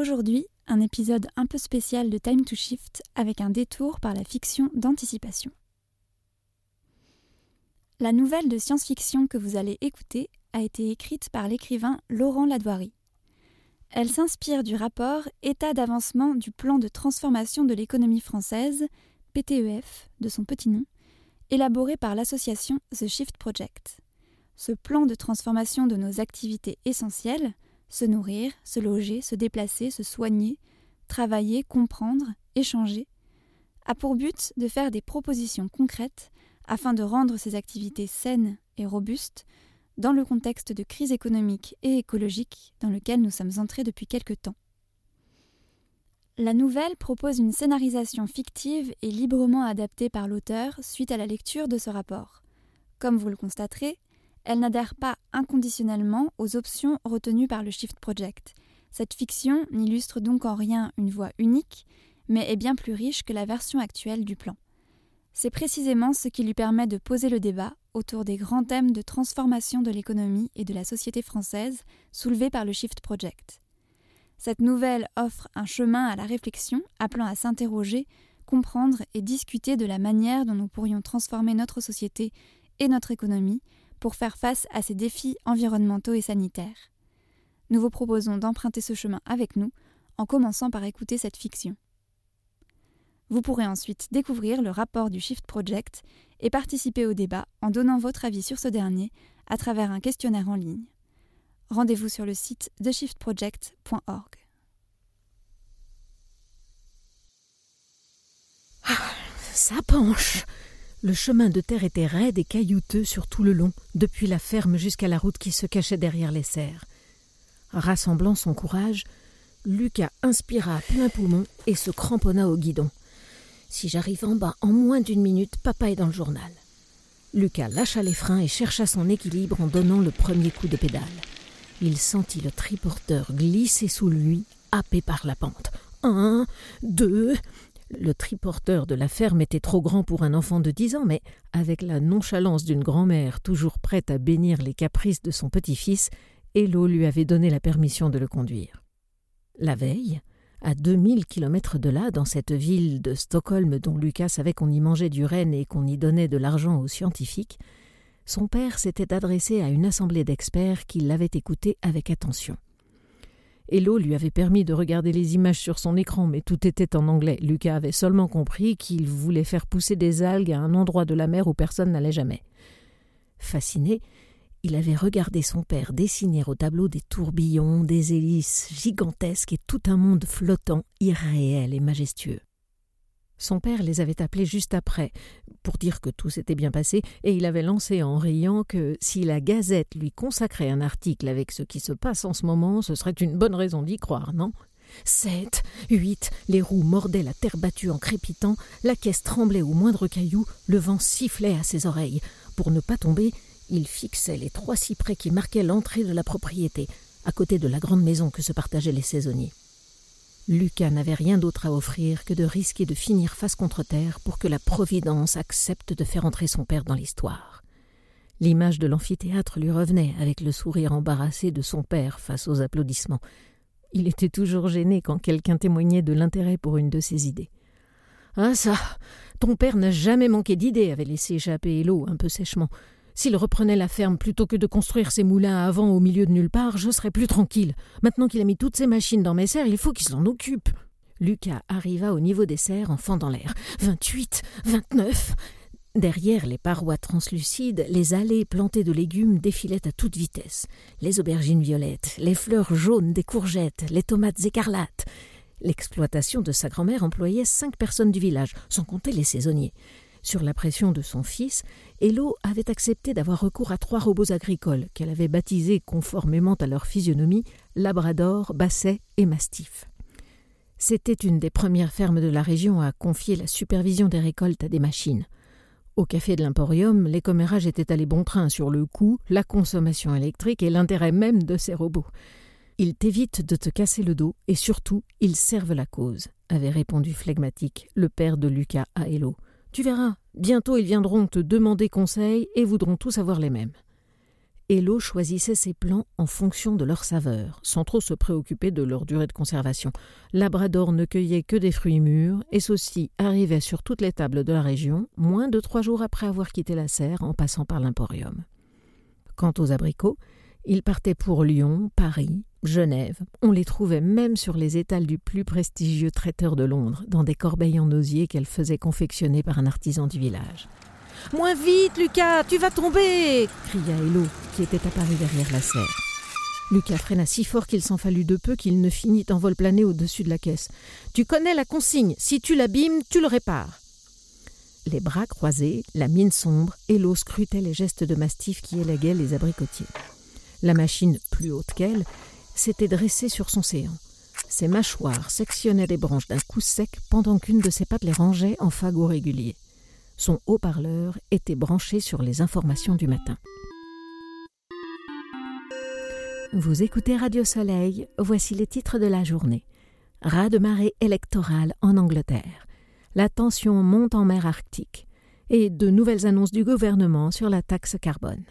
Aujourd'hui, un épisode un peu spécial de Time to Shift avec un détour par la fiction d'anticipation. La nouvelle de science-fiction que vous allez écouter a été écrite par l'écrivain Laurent Ladoirie. Elle s'inspire du rapport État d'avancement du plan de transformation de l'économie française, PTEF de son petit nom, élaboré par l'association The Shift Project. Ce plan de transformation de nos activités essentielles, se nourrir, se loger, se déplacer, se soigner, travailler, comprendre, échanger, a pour but de faire des propositions concrètes afin de rendre ces activités saines et robustes dans le contexte de crise économique et écologique dans lequel nous sommes entrés depuis quelque temps. La nouvelle propose une scénarisation fictive et librement adaptée par l'auteur suite à la lecture de ce rapport. Comme vous le constaterez, elle n'adhère pas inconditionnellement aux options retenues par le Shift Project. Cette fiction n'illustre donc en rien une voie unique, mais est bien plus riche que la version actuelle du plan. C'est précisément ce qui lui permet de poser le débat autour des grands thèmes de transformation de l'économie et de la société française soulevés par le Shift Project. Cette nouvelle offre un chemin à la réflexion appelant à s'interroger, comprendre et discuter de la manière dont nous pourrions transformer notre société et notre économie pour faire face à ces défis environnementaux et sanitaires. Nous vous proposons d'emprunter ce chemin avec nous en commençant par écouter cette fiction. Vous pourrez ensuite découvrir le rapport du Shift Project et participer au débat en donnant votre avis sur ce dernier à travers un questionnaire en ligne. Rendez-vous sur le site de shiftproject.org. Ah, ça penche Le chemin de terre était raide et caillouteux sur tout le long, depuis la ferme jusqu'à la route qui se cachait derrière les serres. Rassemblant son courage, Lucas inspira à plein poumon et se cramponna au guidon. Si j'arrive en bas en moins d'une minute, papa est dans le journal. Lucas lâcha les freins et chercha son équilibre en donnant le premier coup de pédale. Il sentit le triporteur glisser sous lui, happé par la pente. Un, deux. Le triporteur de la ferme était trop grand pour un enfant de dix ans, mais avec la nonchalance d'une grand-mère toujours prête à bénir les caprices de son petit-fils, Hello lui avait donné la permission de le conduire. La veille, à deux mille kilomètres de là, dans cette ville de Stockholm dont Lucas savait qu'on y mangeait du renne et qu'on y donnait de l'argent aux scientifiques, son père s'était adressé à une assemblée d'experts qui l'avaient écouté avec attention. Hello lui avait permis de regarder les images sur son écran, mais tout était en anglais. Lucas avait seulement compris qu'il voulait faire pousser des algues à un endroit de la mer où personne n'allait jamais. Fasciné, il avait regardé son père dessiner au tableau des tourbillons, des hélices gigantesques et tout un monde flottant, irréel et majestueux. Son père les avait appelés juste après, pour dire que tout s'était bien passé, et il avait lancé en riant que si la Gazette lui consacrait un article avec ce qui se passe en ce moment, ce serait une bonne raison d'y croire, non? Sept, huit, les roues mordaient la terre battue en crépitant, la caisse tremblait au moindre caillou, le vent sifflait à ses oreilles. Pour ne pas tomber, il fixait les trois cyprès qui marquaient l'entrée de la propriété, à côté de la grande maison que se partageaient les saisonniers. Lucas n'avait rien d'autre à offrir que de risquer de finir face contre terre pour que la Providence accepte de faire entrer son père dans l'histoire. L'image de l'amphithéâtre lui revenait avec le sourire embarrassé de son père face aux applaudissements. Il était toujours gêné quand quelqu'un témoignait de l'intérêt pour une de ses idées. Ah ça Ton père n'a jamais manqué d'idées, avait laissé échapper Hello un peu sèchement. S'il reprenait la ferme plutôt que de construire ses moulins à vent au milieu de nulle part, je serais plus tranquille. Maintenant qu'il a mis toutes ses machines dans mes serres, il faut qu'il s'en occupe. Lucas arriva au niveau des serres en fendant l'air. Vingt-huit, vingt-neuf. Derrière les parois translucides, les allées plantées de légumes défilaient à toute vitesse. Les aubergines violettes, les fleurs jaunes des courgettes, les tomates écarlates. L'exploitation de sa grand-mère employait cinq personnes du village, sans compter les saisonniers. Sur la pression de son fils, Hello avait accepté d'avoir recours à trois robots agricoles qu'elle avait baptisés conformément à leur physionomie Labrador, Basset et Mastiff. C'était une des premières fermes de la région à confier la supervision des récoltes à des machines. Au café de l'Emporium, les commérages étaient allés bon train sur le coût, la consommation électrique et l'intérêt même de ces robots. Ils t'évitent de te casser le dos et surtout, ils servent la cause, avait répondu flegmatique le père de Lucas à Hello. Tu verras, bientôt ils viendront te demander conseil et voudront tous avoir les mêmes. Hello choisissait ses plans en fonction de leur saveur, sans trop se préoccuper de leur durée de conservation. Labrador ne cueillait que des fruits mûrs, et ceux-ci arrivaient sur toutes les tables de la région, moins de trois jours après avoir quitté la serre en passant par l'Emporium. Quant aux abricots, ils partaient pour Lyon, Paris, Genève. On les trouvait même sur les étals du plus prestigieux traiteur de Londres, dans des corbeilles en osier qu'elle faisait confectionner par un artisan du village. Moins vite, Lucas, tu vas tomber cria Hello, qui était apparu derrière la serre. Lucas freina si fort qu'il s'en fallut de peu qu'il ne finit en vol plané au-dessus de la caisse. Tu connais la consigne, si tu l'abîmes, tu le répares. Les bras croisés, la mine sombre, Hello scrutait les gestes de mastif qui élaguaient les abricotiers. La machine, plus haute qu'elle, s'était dressée sur son séant. Ses mâchoires sectionnaient les branches d'un coup sec pendant qu'une de ses pattes les rangeait en fagots réguliers. Son haut-parleur était branché sur les informations du matin. Vous écoutez Radio Soleil, voici les titres de la journée. Ras de marée électorale en Angleterre. La tension monte en mer Arctique. Et de nouvelles annonces du gouvernement sur la taxe carbone.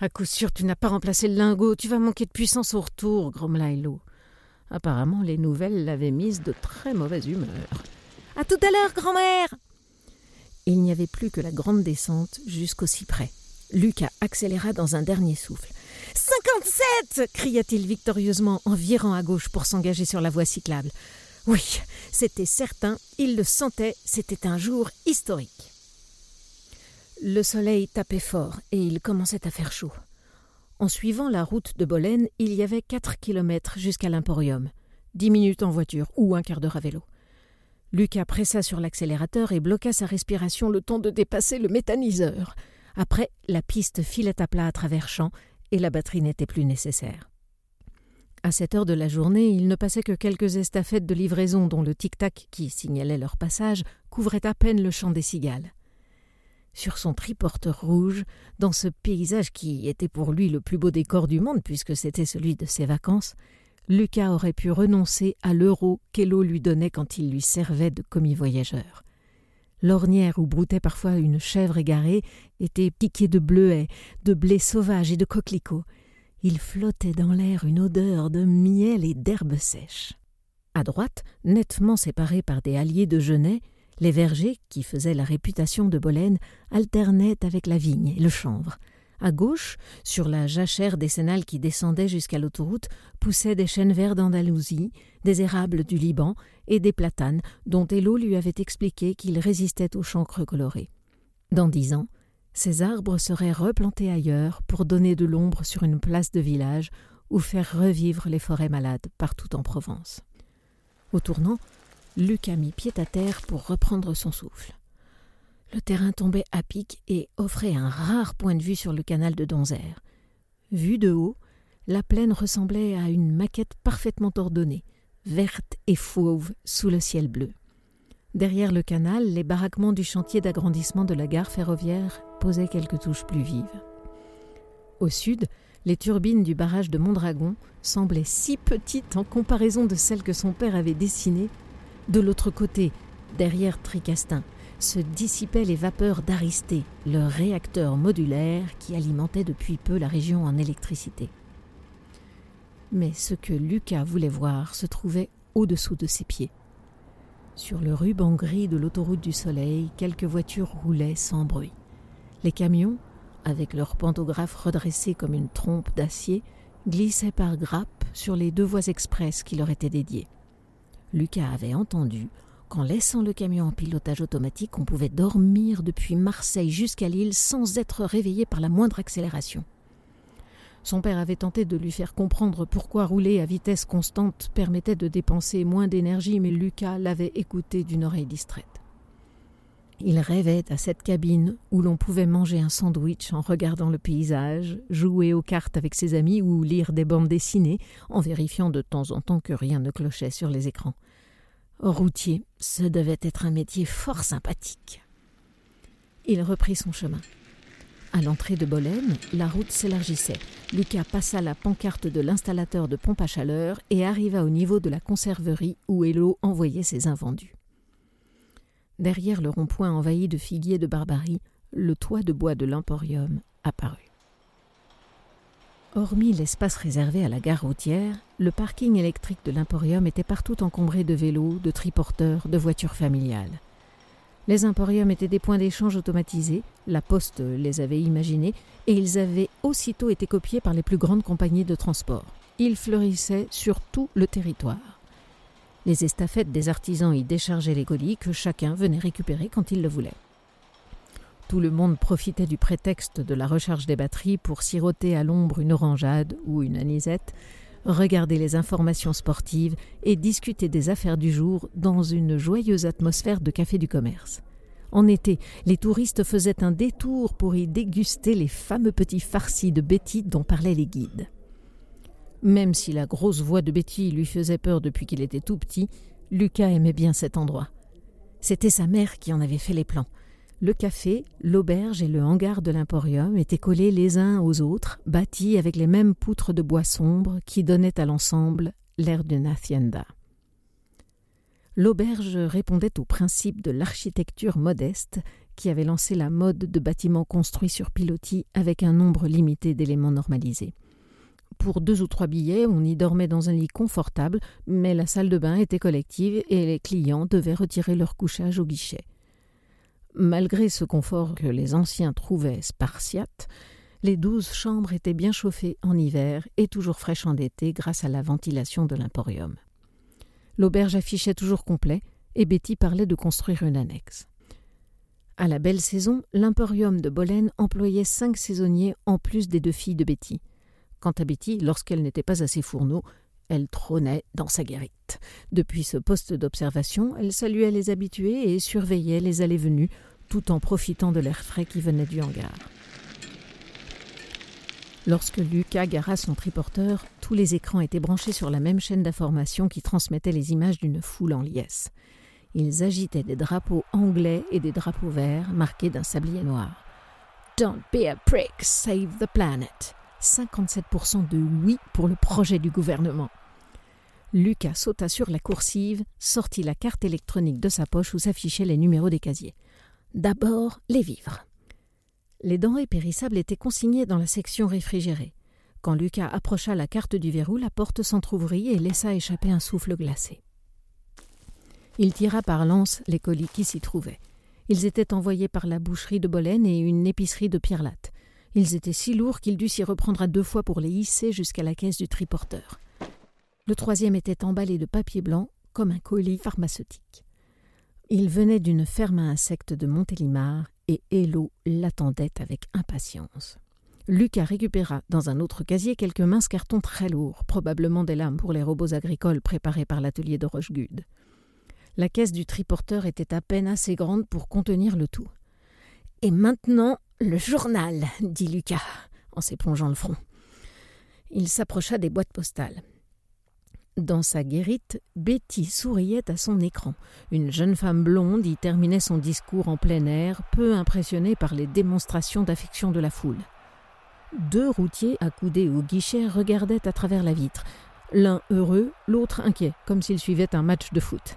À coup sûr, tu n'as pas remplacé le lingot, tu vas manquer de puissance au retour, grommela Hello. Apparemment, les nouvelles l'avaient mise de très mauvaise humeur. À tout à l'heure, grand-mère il n'y avait plus que la grande descente jusqu'au cyprès. Lucas accéléra dans un dernier souffle. Cinquante-sept cria-t-il victorieusement en virant à gauche pour s'engager sur la voie cyclable. Oui, c'était certain, il le sentait, c'était un jour historique. Le soleil tapait fort et il commençait à faire chaud. En suivant la route de Bolène, il y avait quatre kilomètres jusqu'à l'Emporium. Dix minutes en voiture ou un quart d'heure à vélo. Lucas pressa sur l'accélérateur et bloqua sa respiration le temps de dépasser le méthaniseur. Après, la piste filait à plat à travers champs et la batterie n'était plus nécessaire. À cette heure de la journée, il ne passait que quelques estafettes de livraison dont le tic-tac qui signalait leur passage couvrait à peine le champ des cigales. Sur son triporteur rouge, dans ce paysage qui était pour lui le plus beau décor du monde puisque c'était celui de ses vacances, Lucas aurait pu renoncer à l'euro qu'Hello lui donnait quand il lui servait de commis voyageur. L'ornière où broutait parfois une chèvre égarée était piquée de bleuets, de blé sauvage et de coquelicots. Il flottait dans l'air une odeur de miel et d'herbes sèches. À droite, nettement séparés par des halliers de genêts, les vergers, qui faisaient la réputation de Bolène, alternaient avec la vigne et le chanvre. À gauche, sur la jachère décennale qui descendait jusqu'à l'autoroute, poussaient des chênes verts d'Andalousie, des érables du Liban et des platanes dont Hello lui avait expliqué qu'ils résistaient aux chancres colorés. Dans dix ans, ces arbres seraient replantés ailleurs pour donner de l'ombre sur une place de village ou faire revivre les forêts malades partout en Provence. Au tournant, Luc a mis pied à terre pour reprendre son souffle. Le terrain tombait à pic et offrait un rare point de vue sur le canal de Donzère. Vue de haut, la plaine ressemblait à une maquette parfaitement ordonnée, verte et fauve sous le ciel bleu. Derrière le canal, les baraquements du chantier d'agrandissement de la gare ferroviaire posaient quelques touches plus vives. Au sud, les turbines du barrage de Mondragon semblaient si petites en comparaison de celles que son père avait dessinées. De l'autre côté, derrière Tricastin, se dissipaient les vapeurs d'Aristée, le réacteur modulaire qui alimentait depuis peu la région en électricité. Mais ce que Lucas voulait voir se trouvait au-dessous de ses pieds. Sur le ruban gris de l'autoroute du Soleil, quelques voitures roulaient sans bruit. Les camions, avec leurs pantographes redressés comme une trompe d'acier, glissaient par grappes sur les deux voies express qui leur étaient dédiées. Lucas avait entendu, qu'en laissant le camion en pilotage automatique, on pouvait dormir depuis Marseille jusqu'à Lille sans être réveillé par la moindre accélération. Son père avait tenté de lui faire comprendre pourquoi rouler à vitesse constante permettait de dépenser moins d'énergie, mais Lucas l'avait écouté d'une oreille distraite. Il rêvait à cette cabine où l'on pouvait manger un sandwich en regardant le paysage, jouer aux cartes avec ses amis ou lire des bandes dessinées en vérifiant de temps en temps que rien ne clochait sur les écrans. Routier, ce devait être un métier fort sympathique. Il reprit son chemin. À l'entrée de Bolène, la route s'élargissait. Lucas passa la pancarte de l'installateur de pompe à chaleur et arriva au niveau de la conserverie où Hello envoyait ses invendus. Derrière le rond-point envahi de figuiers de barbarie, le toit de bois de l'Emporium apparut. Hormis l'espace réservé à la gare routière, le parking électrique de l'Emporium était partout encombré de vélos, de triporteurs, de voitures familiales. Les emporiums étaient des points d'échange automatisés, la Poste les avait imaginés, et ils avaient aussitôt été copiés par les plus grandes compagnies de transport. Ils fleurissaient sur tout le territoire. Les estafettes des artisans y déchargeaient les colis que chacun venait récupérer quand il le voulait. Tout le monde profitait du prétexte de la recharge des batteries pour siroter à l'ombre une orangeade ou une anisette, regarder les informations sportives et discuter des affaires du jour dans une joyeuse atmosphère de café du commerce. En été, les touristes faisaient un détour pour y déguster les fameux petits farcis de Betty dont parlaient les guides. Même si la grosse voix de Betty lui faisait peur depuis qu'il était tout petit, Lucas aimait bien cet endroit. C'était sa mère qui en avait fait les plans. Le café, l'auberge et le hangar de l'Emporium étaient collés les uns aux autres, bâtis avec les mêmes poutres de bois sombre qui donnaient à l'ensemble l'air d'une hacienda. L'auberge répondait au principe de l'architecture modeste qui avait lancé la mode de bâtiments construits sur pilotis avec un nombre limité d'éléments normalisés. Pour deux ou trois billets, on y dormait dans un lit confortable, mais la salle de bain était collective et les clients devaient retirer leur couchage au guichet. Malgré ce confort que les anciens trouvaient spartiate, les douze chambres étaient bien chauffées en hiver et toujours fraîches en été grâce à la ventilation de l'Emporium. L'auberge affichait toujours complet et Betty parlait de construire une annexe. À la belle saison, l'Emporium de Bolène employait cinq saisonniers en plus des deux filles de Betty. Quant à Betty, lorsqu'elle n'était pas assez fourneau, elle trônait dans sa guérite. Depuis ce poste d'observation, elle saluait les habitués et surveillait les allées-venues, tout en profitant de l'air frais qui venait du hangar. Lorsque Lucas gara son triporteur, tous les écrans étaient branchés sur la même chaîne d'information qui transmettait les images d'une foule en liesse. Ils agitaient des drapeaux anglais et des drapeaux verts marqués d'un sablier noir. Don't be a prick, save the planet. 57% de oui pour le projet du gouvernement. Lucas sauta sur la coursive, sortit la carte électronique de sa poche où s'affichaient les numéros des casiers. D'abord, les vivres. Les denrées périssables étaient consignées dans la section réfrigérée. Quand Lucas approcha la carte du verrou, la porte s'entr'ouvrit et laissa échapper un souffle glacé. Il tira par lance les colis qui s'y trouvaient. Ils étaient envoyés par la boucherie de Bolène et une épicerie de Pierre-Latte. Ils étaient si lourds qu'il dut s'y reprendre à deux fois pour les hisser jusqu'à la caisse du triporteur. Le troisième était emballé de papier blanc, comme un colis pharmaceutique. Il venait d'une ferme à insectes de Montélimar et Hello l'attendait avec impatience. Lucas récupéra dans un autre casier quelques minces cartons très lourds, probablement des lames pour les robots agricoles préparés par l'atelier de Rochegude. La caisse du triporteur était à peine assez grande pour contenir le tout. Et maintenant, le journal, dit Lucas, en s'épongeant le front. Il s'approcha des boîtes postales. Dans sa guérite, Betty souriait à son écran. Une jeune femme blonde y terminait son discours en plein air, peu impressionnée par les démonstrations d'affection de la foule. Deux routiers accoudés au guichet regardaient à travers la vitre, l'un heureux, l'autre inquiet, comme s'ils suivaient un match de foot.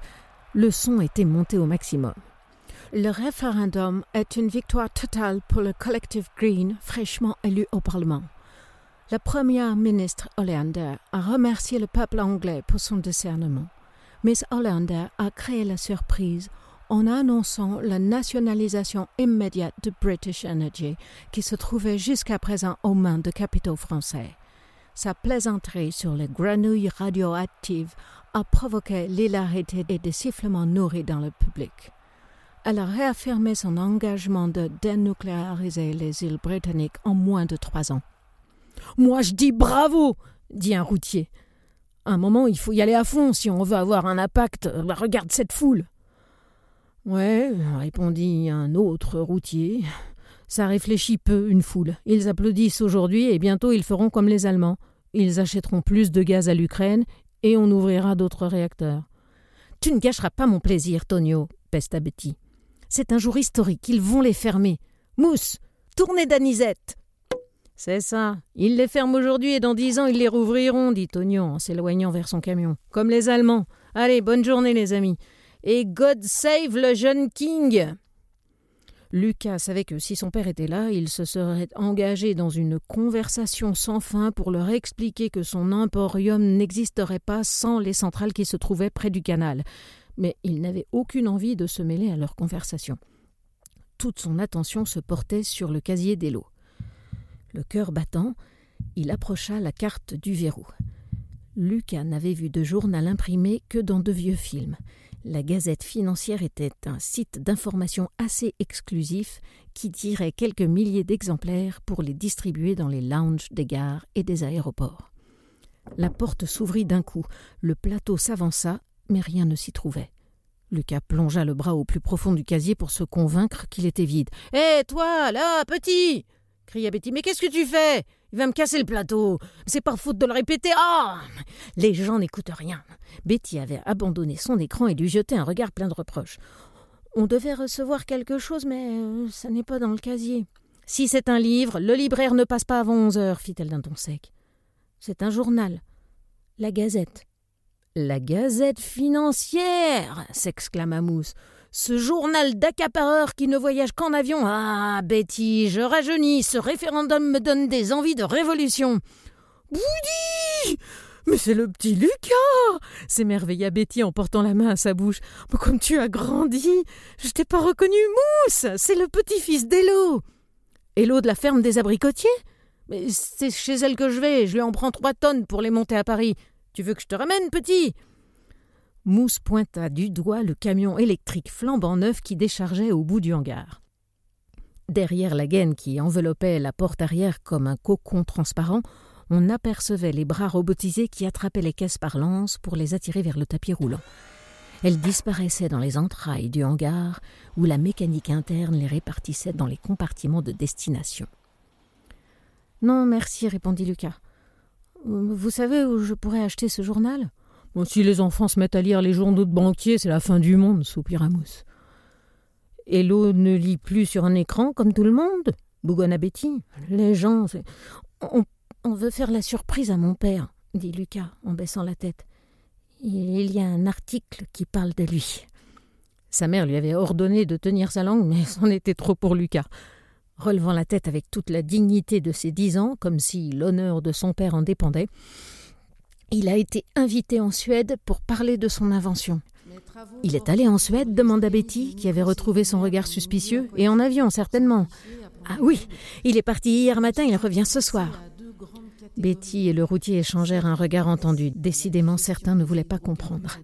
Le son était monté au maximum. Le référendum est une victoire totale pour le collectif Green, fraîchement élu au Parlement. La première ministre Hollander a remercié le peuple anglais pour son discernement. Miss Hollander a créé la surprise en annonçant la nationalisation immédiate de British Energy, qui se trouvait jusqu'à présent aux mains de capitaux français. Sa plaisanterie sur les grenouilles radioactives a provoqué l'hilarité et des sifflements nourris dans le public elle a réaffirmé son engagement de dénucléariser les îles britanniques en moins de trois ans. Moi, je dis bravo dit un routier. Un moment, il faut y aller à fond si on veut avoir un impact. Bah, regarde cette foule. Ouais, répondit un autre routier. Ça réfléchit peu, une foule. Ils applaudissent aujourd'hui et bientôt ils feront comme les Allemands. Ils achèteront plus de gaz à l'Ukraine et on ouvrira d'autres réacteurs. Tu ne gâcheras pas mon plaisir, Tonio, pesta Betty. C'est un jour historique, ils vont les fermer. Mousse, tournez d'anisette. C'est ça. Ils les ferment aujourd'hui et dans dix ans ils les rouvriront, dit Tognon en s'éloignant vers son camion. Comme les Allemands. Allez, bonne journée les amis. Et God save le jeune King. Lucas savait que si son père était là, il se serait engagé dans une conversation sans fin pour leur expliquer que son emporium n'existerait pas sans les centrales qui se trouvaient près du canal. Mais il n'avait aucune envie de se mêler à leur conversation. Toute son attention se portait sur le casier d'Elo. Le cœur battant, il approcha la carte du verrou. Lucas n'avait vu de journal imprimé que dans de vieux films. La Gazette financière était un site d'information assez exclusif qui tirait quelques milliers d'exemplaires pour les distribuer dans les lounges des gares et des aéroports. La porte s'ouvrit d'un coup, le plateau s'avança, mais rien ne s'y trouvait. Lucas plongea le bras au plus profond du casier pour se convaincre qu'il était vide. Hé, toi, là, petit cria Betty. Mais qu'est-ce que tu fais? Il va me casser le plateau. C'est pas faute de le répéter. Ah Les gens n'écoutent rien. Betty avait abandonné son écran et lui jetait un regard plein de reproches. On devait recevoir quelque chose, mais euh, ça n'est pas dans le casier. Si c'est un livre, le libraire ne passe pas avant onze heures, fit-elle d'un ton sec. C'est un journal. La Gazette. La Gazette financière s'exclama Mousse. Ce journal d'accapareur qui ne voyage qu'en avion. Ah, Betty, je rajeunis. Ce référendum me donne des envies de révolution. Boudy mais c'est le petit Lucas s'émerveilla Betty en portant la main à sa bouche. comme tu as grandi Je t'ai pas reconnu, Mousse C'est le petit-fils d'Elo Elo de la ferme des abricotiers? Mais c'est chez elle que je vais, je lui en prends trois tonnes pour les monter à Paris. Tu veux que je te ramène, petit? Mousse pointa du doigt le camion électrique flambant neuf qui déchargeait au bout du hangar. Derrière la gaine qui enveloppait la porte arrière comme un cocon transparent, on apercevait les bras robotisés qui attrapaient les caisses par l'anse pour les attirer vers le tapis roulant. Elles disparaissaient dans les entrailles du hangar où la mécanique interne les répartissait dans les compartiments de destination. Non, merci, répondit Lucas. Vous savez où je pourrais acheter ce journal? Si les enfants se mettent à lire les journaux de banquiers, c'est la fin du monde, soupira Mousse. Hello ne lit plus sur un écran comme tout le monde, bougonna Betty. Les gens. On, on, veut faire la surprise à mon père, dit Lucas en baissant la tête. Il y a un article qui parle de lui. Sa mère lui avait ordonné de tenir sa langue, mais c'en était trop pour Lucas. Relevant la tête avec toute la dignité de ses dix ans, comme si l'honneur de son père en dépendait, il a été invité en Suède pour parler de son invention. Il est allé en Suède demanda Betty, qui avait retrouvé son regard suspicieux, et en avion, certainement. Ah oui, il est parti hier matin, il revient ce soir. Betty et le routier échangèrent un regard entendu. Décidément, certains ne voulaient pas comprendre.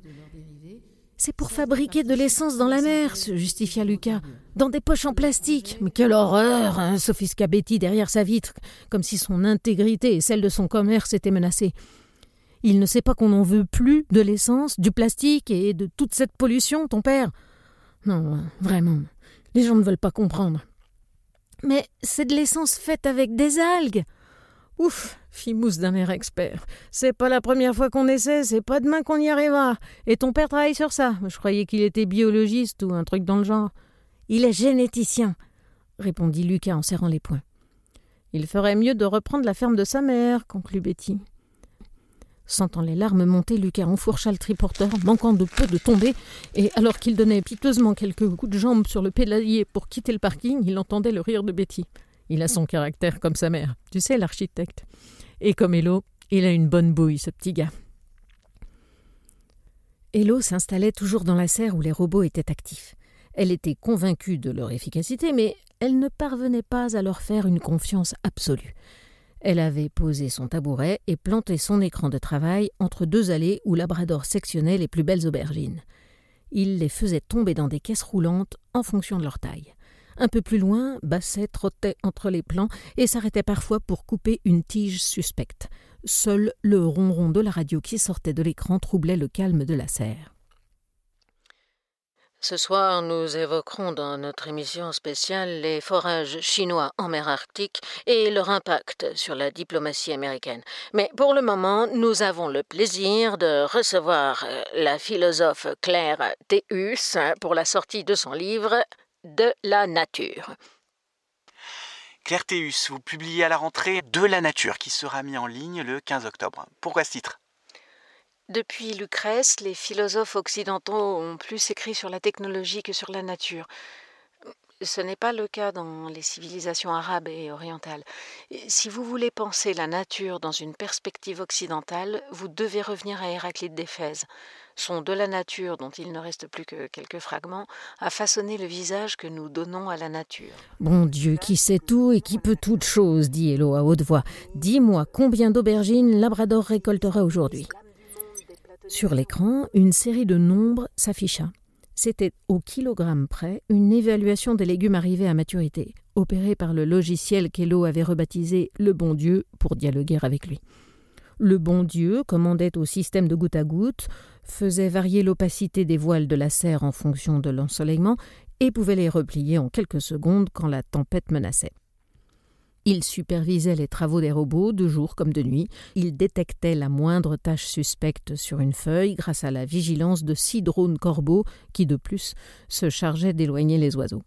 C'est pour fabriquer de l'essence dans la mer, se justifia Lucas. Dans des poches en plastique. Mais quelle horreur hein, s'offusqua Betty derrière sa vitre, comme si son intégrité et celle de son commerce étaient menacées. Il ne sait pas qu'on n'en veut plus de l'essence, du plastique et de toute cette pollution, ton père Non, vraiment, les gens ne veulent pas comprendre. Mais c'est de l'essence faite avec des algues. Ouf, fit Mousse d'un air expert. C'est pas la première fois qu'on essaie, c'est pas demain qu'on y arrivera. Et ton père travaille sur ça. Je croyais qu'il était biologiste ou un truc dans le genre. Il est généticien, répondit Lucas en serrant les poings. Il ferait mieux de reprendre la ferme de sa mère, conclut Betty. Sentant les larmes monter, Lucas enfourcha le triporteur, manquant de peu de tomber, et alors qu'il donnait piteusement quelques coups de jambe sur le pédalier pour quitter le parking, il entendait le rire de Betty. Il a son caractère comme sa mère, tu sais, l'architecte. Et comme Hello, il a une bonne bouille, ce petit gars. Hello s'installait toujours dans la serre où les robots étaient actifs. Elle était convaincue de leur efficacité, mais elle ne parvenait pas à leur faire une confiance absolue. Elle avait posé son tabouret et planté son écran de travail entre deux allées où Labrador sectionnait les plus belles aubergines. Il les faisait tomber dans des caisses roulantes en fonction de leur taille. Un peu plus loin, Basset trottait entre les plants et s'arrêtait parfois pour couper une tige suspecte. Seul le ronron de la radio qui sortait de l'écran troublait le calme de la serre. Ce soir, nous évoquerons dans notre émission spéciale les forages chinois en mer Arctique et leur impact sur la diplomatie américaine. Mais pour le moment, nous avons le plaisir de recevoir euh, la philosophe Claire Théus pour la sortie de son livre De la nature. Claire Théus, vous publiez à la rentrée De la nature qui sera mis en ligne le 15 octobre. Pourquoi ce titre? Depuis Lucrèce, les philosophes occidentaux ont plus écrit sur la technologie que sur la nature. Ce n'est pas le cas dans les civilisations arabes et orientales. Si vous voulez penser la nature dans une perspective occidentale, vous devez revenir à Héraclite d'Éphèse. Son de la nature, dont il ne reste plus que quelques fragments, a façonné le visage que nous donnons à la nature. Bon Dieu, qui sait tout et qui peut toutes choses, dit Hello à haute voix. Dis-moi combien d'aubergines Labrador récoltera aujourd'hui? Sur l'écran, une série de nombres s'afficha. C'était au kilogramme près une évaluation des légumes arrivés à maturité, opérée par le logiciel qu'Hello avait rebaptisé Le Bon Dieu pour dialoguer avec lui. Le bon Dieu commandait au système de goutte à goutte, faisait varier l'opacité des voiles de la serre en fonction de l'ensoleillement et pouvait les replier en quelques secondes quand la tempête menaçait. Il supervisait les travaux des robots de jour comme de nuit. Il détectait la moindre tâche suspecte sur une feuille grâce à la vigilance de six drones corbeaux qui, de plus, se chargeaient d'éloigner les oiseaux.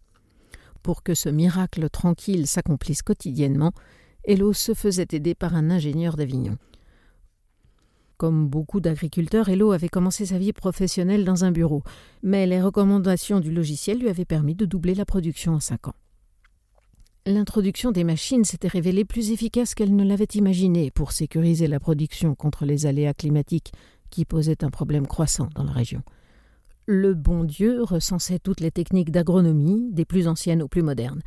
Pour que ce miracle tranquille s'accomplisse quotidiennement, Hello se faisait aider par un ingénieur d'Avignon. Comme beaucoup d'agriculteurs, Hello avait commencé sa vie professionnelle dans un bureau, mais les recommandations du logiciel lui avaient permis de doubler la production en cinq ans. L'introduction des machines s'était révélée plus efficace qu'elle ne l'avait imaginé pour sécuriser la production contre les aléas climatiques qui posaient un problème croissant dans la région. Le bon Dieu recensait toutes les techniques d'agronomie, des plus anciennes aux plus modernes,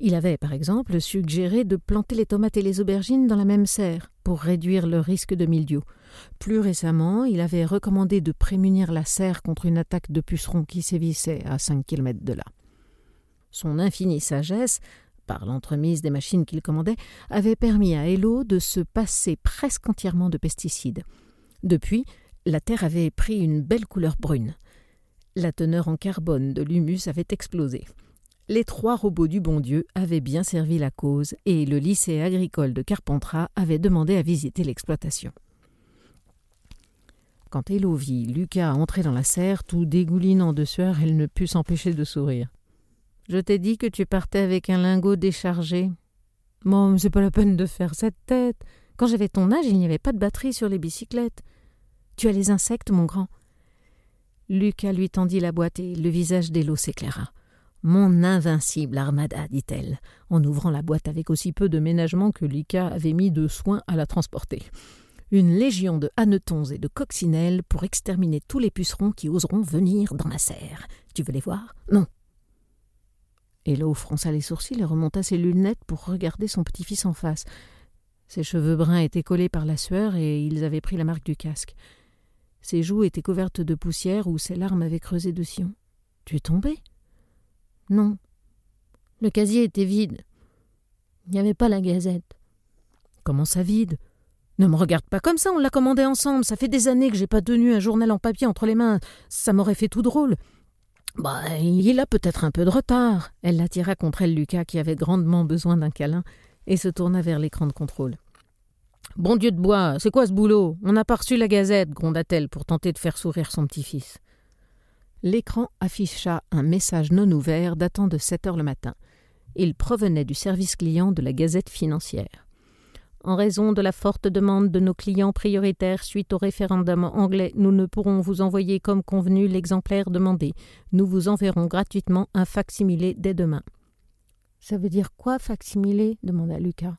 il avait, par exemple, suggéré de planter les tomates et les aubergines dans la même serre pour réduire le risque de mildiou. Plus récemment, il avait recommandé de prémunir la serre contre une attaque de pucerons qui sévissait à cinq kilomètres de là. Son infinie sagesse, par l'entremise des machines qu'il commandait, avait permis à Hello de se passer presque entièrement de pesticides. Depuis, la terre avait pris une belle couleur brune. La teneur en carbone de l'humus avait explosé les trois robots du bon Dieu avaient bien servi la cause et le lycée agricole de Carpentras avait demandé à visiter l'exploitation. Quand Hello vit Lucas entrer dans la serre, tout dégoulinant de sueur, elle ne put s'empêcher de sourire. Je t'ai dit que tu partais avec un lingot déchargé. Bon, c'est pas la peine de faire cette tête. Quand j'avais ton âge, il n'y avait pas de batterie sur les bicyclettes. Tu as les insectes, mon grand. Lucas lui tendit la boîte et le visage d'Hello s'éclaira. Mon invincible armada, dit-elle, en ouvrant la boîte avec aussi peu de ménagement que Lika avait mis de soin à la transporter. Une légion de hannetons et de coccinelles pour exterminer tous les pucerons qui oseront venir dans la serre. Tu veux les voir? Non. Fronça les sourcils et remonta ses lunettes pour regarder son petit-fils en face. Ses cheveux bruns étaient collés par la sueur et ils avaient pris la marque du casque. Ses joues étaient couvertes de poussière où ses larmes avaient creusé de sillon. Tu es tombé? Non. Le casier était vide. Il n'y avait pas la gazette. Comment ça vide? Ne me regarde pas comme ça, on l'a commandé ensemble. Ça fait des années que j'ai pas tenu un journal en papier entre les mains. Ça m'aurait fait tout drôle. Bah, il a peut-être un peu de retard. Elle l'attira contre elle Lucas, qui avait grandement besoin d'un câlin, et se tourna vers l'écran de contrôle. Bon Dieu de bois, c'est quoi ce boulot? On n'a pas reçu la gazette, gronda-t-elle pour tenter de faire sourire son petit-fils l'écran afficha un message non ouvert datant de 7 heures le matin. Il provenait du service client de la Gazette financière. En raison de la forte demande de nos clients prioritaires suite au référendum anglais, nous ne pourrons vous envoyer comme convenu l'exemplaire demandé. Nous vous enverrons gratuitement un facsimilé dès demain. Ça veut dire quoi, facsimilé? demanda Lucas.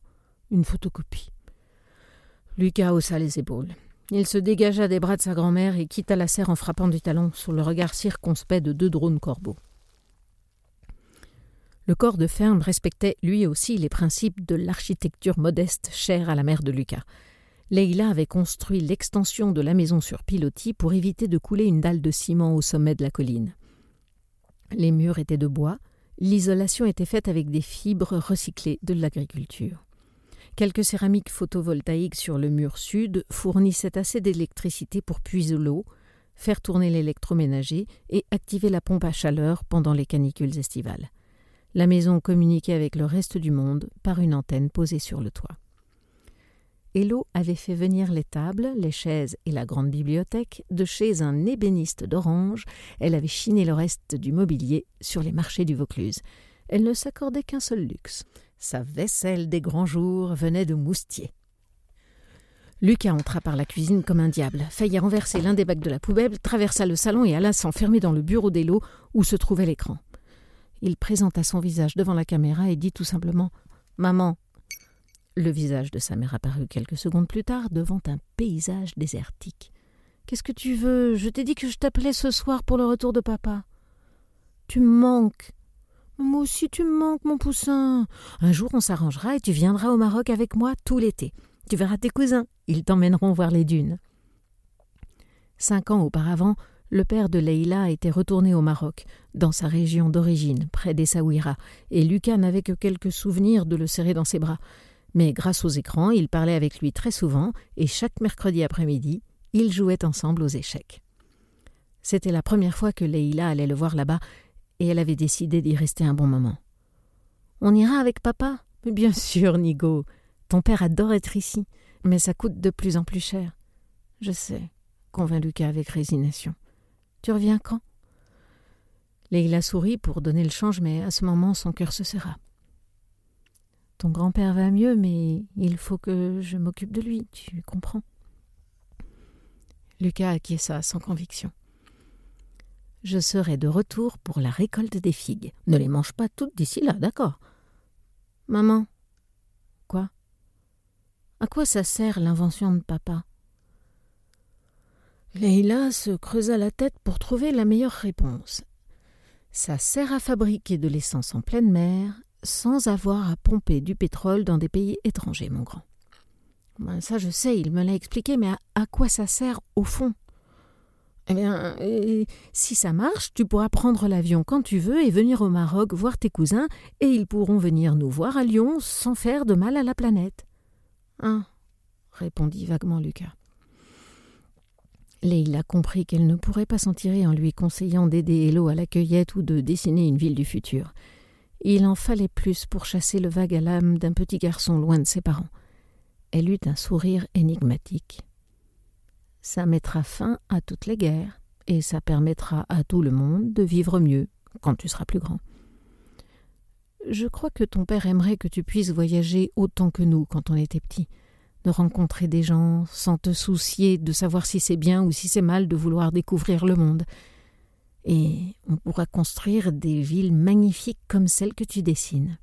Une photocopie. Lucas haussa les épaules. Il se dégagea des bras de sa grand-mère et quitta la serre en frappant du talon sous le regard circonspect de deux drones corbeaux. Le corps de ferme respectait lui aussi les principes de l'architecture modeste chère à la mère de Lucas. Leila avait construit l'extension de la maison sur pilotis pour éviter de couler une dalle de ciment au sommet de la colline. Les murs étaient de bois, l'isolation était faite avec des fibres recyclées de l'agriculture. Quelques céramiques photovoltaïques sur le mur sud fournissaient assez d'électricité pour puiser l'eau, faire tourner l'électroménager et activer la pompe à chaleur pendant les canicules estivales. La maison communiquait avec le reste du monde par une antenne posée sur le toit. Hello avait fait venir les tables, les chaises et la grande bibliothèque de chez un ébéniste d'Orange. Elle avait chiné le reste du mobilier sur les marchés du Vaucluse. Elle ne s'accordait qu'un seul luxe sa vaisselle des grands jours venait de Moustier. Lucas entra par la cuisine comme un diable, faillit renverser l'un des bacs de la poubelle, traversa le salon et alla s'enfermer dans le bureau d'Hélo où se trouvait l'écran. Il présenta son visage devant la caméra et dit tout simplement Maman. Le visage de sa mère apparut quelques secondes plus tard devant un paysage désertique. Qu'est-ce que tu veux? Je t'ai dit que je t'appelais ce soir pour le retour de papa. Tu me manques. Moi aussi tu me manques, mon poussin. Un jour on s'arrangera et tu viendras au Maroc avec moi tout l'été. Tu verras tes cousins. Ils t'emmèneront voir les dunes. Cinq ans auparavant, le père de Leïla était retourné au Maroc, dans sa région d'origine, près d'Essaouira, et Lucas n'avait que quelques souvenirs de le serrer dans ses bras. Mais grâce aux écrans, il parlait avec lui très souvent, et chaque mercredi après-midi, ils jouaient ensemble aux échecs. C'était la première fois que Leïla allait le voir là-bas, et elle avait décidé d'y rester un bon moment. On ira avec papa Bien sûr, Nigo. Ton père adore être ici, mais ça coûte de plus en plus cher. Je sais, convint Lucas avec résignation. Tu reviens quand? Leila sourit pour donner le change, mais à ce moment son cœur se serra. Ton grand-père va mieux, mais il faut que je m'occupe de lui, tu comprends? Lucas acquiesça sans conviction. Je serai de retour pour la récolte des figues. Ne les mange pas toutes d'ici là, d'accord? Maman? Quoi? À quoi ça sert l'invention de papa? Leila se creusa la tête pour trouver la meilleure réponse. Ça sert à fabriquer de l'essence en pleine mer sans avoir à pomper du pétrole dans des pays étrangers, mon grand. Ben, ça, je sais, il me l'a expliqué, mais à, quoi ça sert au fond? Eh bien, si ça marche, tu pourras prendre l'avion quand tu veux et venir au Maroc voir tes cousins, et ils pourront venir nous voir à Lyon sans faire de mal à la planète. Hein? répondit vaguement Lucas. Leila comprit qu'elle ne pourrait pas s'en tirer en lui conseillant d'aider Hello à la cueillette ou de dessiner une ville du futur. Il en fallait plus pour chasser le vague à l'âme d'un petit garçon loin de ses parents. Elle eut un sourire énigmatique. Ça mettra fin à toutes les guerres, et ça permettra à tout le monde de vivre mieux quand tu seras plus grand. Je crois que ton père aimerait que tu puisses voyager autant que nous quand on était petit de rencontrer des gens sans te soucier de savoir si c'est bien ou si c'est mal de vouloir découvrir le monde. Et on pourra construire des villes magnifiques comme celles que tu dessines.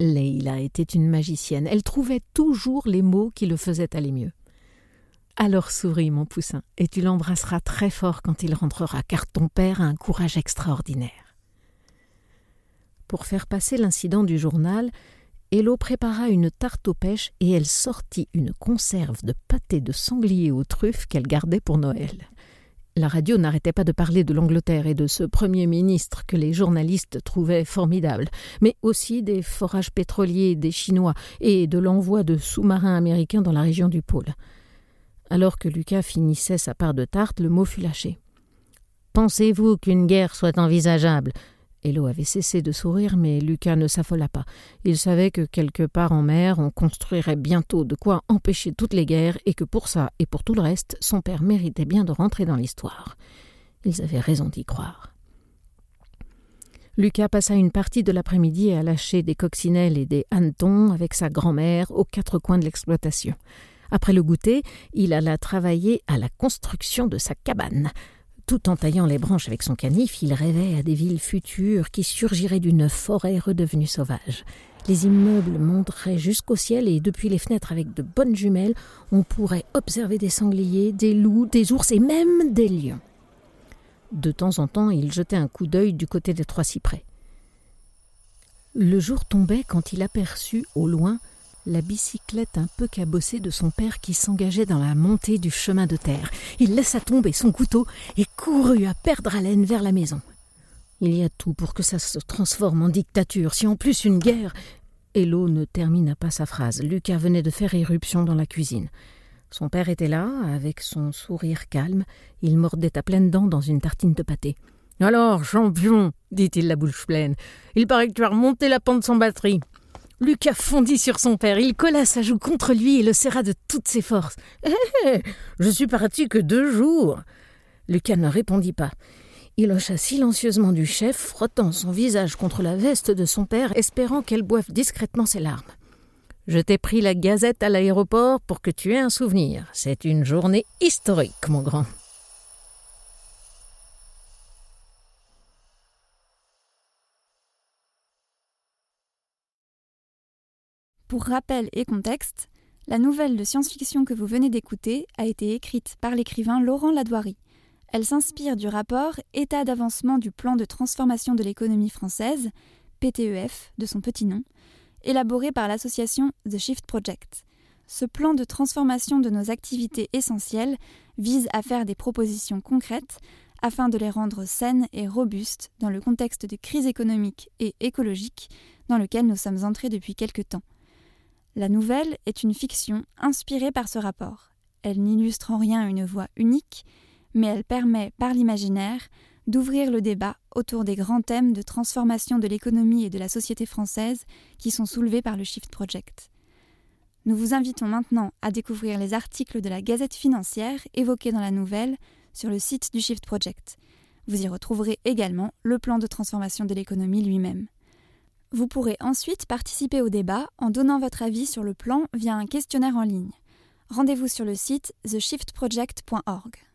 Leila était une magicienne. Elle trouvait toujours les mots qui le faisaient aller mieux. Alors souris, mon poussin, et tu l'embrasseras très fort quand il rentrera, car ton père a un courage extraordinaire. Pour faire passer l'incident du journal, Hello prépara une tarte aux pêches et elle sortit une conserve de pâté de sanglier aux truffes qu'elle gardait pour Noël. La radio n'arrêtait pas de parler de l'Angleterre et de ce Premier ministre que les journalistes trouvaient formidable, mais aussi des forages pétroliers des Chinois et de l'envoi de sous-marins américains dans la région du pôle. Alors que Lucas finissait sa part de tarte, le mot fut lâché. Pensez-vous qu'une guerre soit envisageable? Hello avait cessé de sourire, mais Lucas ne s'affola pas. Il savait que quelque part en mer, on construirait bientôt de quoi empêcher toutes les guerres, et que pour ça et pour tout le reste, son père méritait bien de rentrer dans l'histoire. Ils avaient raison d'y croire. Lucas passa une partie de l'après-midi à lâcher des coccinelles et des hannetons avec sa grand-mère aux quatre coins de l'exploitation. Après le goûter, il alla travailler à la construction de sa cabane. Tout en taillant les branches avec son canif, il rêvait à des villes futures qui surgiraient d'une forêt redevenue sauvage. Les immeubles monteraient jusqu'au ciel et depuis les fenêtres avec de bonnes jumelles, on pourrait observer des sangliers, des loups, des ours et même des lions. De temps en temps, il jetait un coup d'œil du côté des trois cyprès. Le jour tombait quand il aperçut au loin la bicyclette un peu cabossée de son père qui s'engageait dans la montée du chemin de terre. Il laissa tomber son couteau et courut à perdre haleine vers la maison. Il y a tout pour que ça se transforme en dictature, si en plus une guerre. Hello ne termina pas sa phrase. Lucas venait de faire éruption dans la cuisine. Son père était là, avec son sourire calme. Il mordait à pleines dents dans une tartine de pâté. Alors, champion, dit-il la bouche pleine, il paraît que tu as remonté la pente sans batterie. Lucas fondit sur son père. Il colla sa joue contre lui et le serra de toutes ses forces. Hé eh, Je suis parti que deux jours. Lucas ne répondit pas. Il hocha silencieusement du chef, frottant son visage contre la veste de son père, espérant qu'elle boive discrètement ses larmes. Je t'ai pris la gazette à l'aéroport pour que tu aies un souvenir. C'est une journée historique, mon grand. Pour rappel et contexte, la nouvelle de science-fiction que vous venez d'écouter a été écrite par l'écrivain Laurent Ladoirie. Elle s'inspire du rapport État d'avancement du plan de transformation de l'économie française, PTEF de son petit nom, élaboré par l'association The Shift Project. Ce plan de transformation de nos activités essentielles vise à faire des propositions concrètes afin de les rendre saines et robustes dans le contexte de crise économique et écologique dans lequel nous sommes entrés depuis quelque temps. La nouvelle est une fiction inspirée par ce rapport. Elle n'illustre en rien une voix unique, mais elle permet, par l'imaginaire, d'ouvrir le débat autour des grands thèmes de transformation de l'économie et de la société française qui sont soulevés par le Shift Project. Nous vous invitons maintenant à découvrir les articles de la Gazette financière évoqués dans la nouvelle sur le site du Shift Project. Vous y retrouverez également le plan de transformation de l'économie lui-même. Vous pourrez ensuite participer au débat en donnant votre avis sur le plan via un questionnaire en ligne. Rendez-vous sur le site theshiftproject.org.